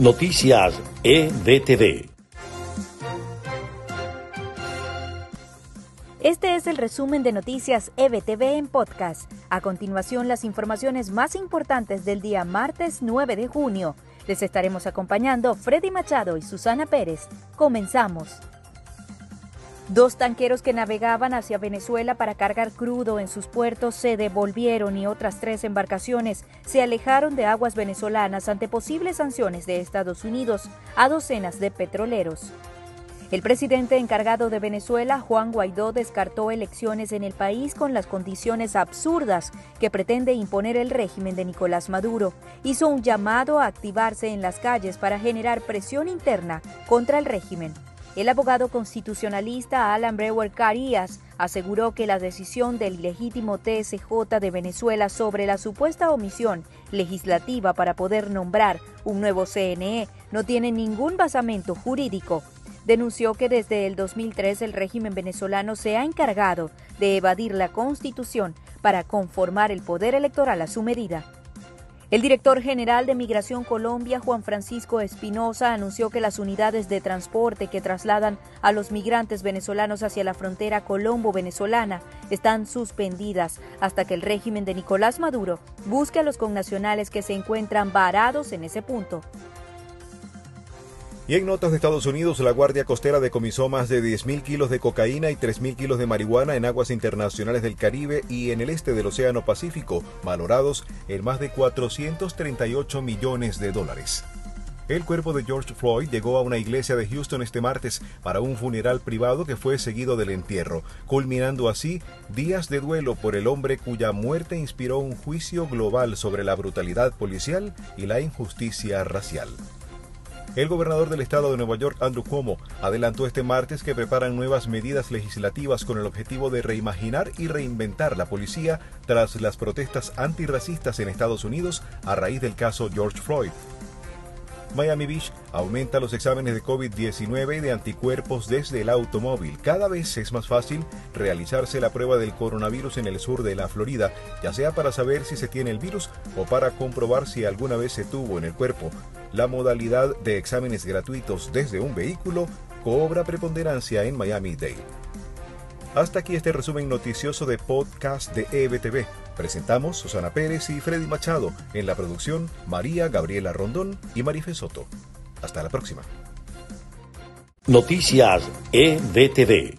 Noticias EBTV. Este es el resumen de Noticias EBTV en podcast. A continuación, las informaciones más importantes del día martes 9 de junio. Les estaremos acompañando Freddy Machado y Susana Pérez. Comenzamos. Dos tanqueros que navegaban hacia Venezuela para cargar crudo en sus puertos se devolvieron y otras tres embarcaciones se alejaron de aguas venezolanas ante posibles sanciones de Estados Unidos a docenas de petroleros. El presidente encargado de Venezuela, Juan Guaidó, descartó elecciones en el país con las condiciones absurdas que pretende imponer el régimen de Nicolás Maduro. Hizo un llamado a activarse en las calles para generar presión interna contra el régimen. El abogado constitucionalista Alan Brewer Carías aseguró que la decisión del ilegítimo TSJ de Venezuela sobre la supuesta omisión legislativa para poder nombrar un nuevo CNE no tiene ningún basamento jurídico. Denunció que desde el 2003 el régimen venezolano se ha encargado de evadir la Constitución para conformar el poder electoral a su medida. El director general de Migración Colombia, Juan Francisco Espinosa, anunció que las unidades de transporte que trasladan a los migrantes venezolanos hacia la frontera colombo-venezolana están suspendidas hasta que el régimen de Nicolás Maduro busque a los connacionales que se encuentran varados en ese punto. Y en notas de Estados Unidos, la Guardia Costera decomisó más de 10.000 kilos de cocaína y 3.000 kilos de marihuana en aguas internacionales del Caribe y en el este del Océano Pacífico, valorados en más de 438 millones de dólares. El cuerpo de George Floyd llegó a una iglesia de Houston este martes para un funeral privado que fue seguido del entierro, culminando así días de duelo por el hombre cuya muerte inspiró un juicio global sobre la brutalidad policial y la injusticia racial. El gobernador del estado de Nueva York, Andrew Cuomo, adelantó este martes que preparan nuevas medidas legislativas con el objetivo de reimaginar y reinventar la policía tras las protestas antirracistas en Estados Unidos a raíz del caso George Floyd. Miami Beach aumenta los exámenes de COVID-19 y de anticuerpos desde el automóvil. Cada vez es más fácil realizarse la prueba del coronavirus en el sur de la Florida, ya sea para saber si se tiene el virus o para comprobar si alguna vez se tuvo en el cuerpo. La modalidad de exámenes gratuitos desde un vehículo cobra preponderancia en Miami-Dade. Hasta aquí este resumen noticioso de podcast de EBTV. Presentamos Susana Pérez y Freddy Machado. En la producción, María Gabriela Rondón y Marife Soto. Hasta la próxima. Noticias EBTV.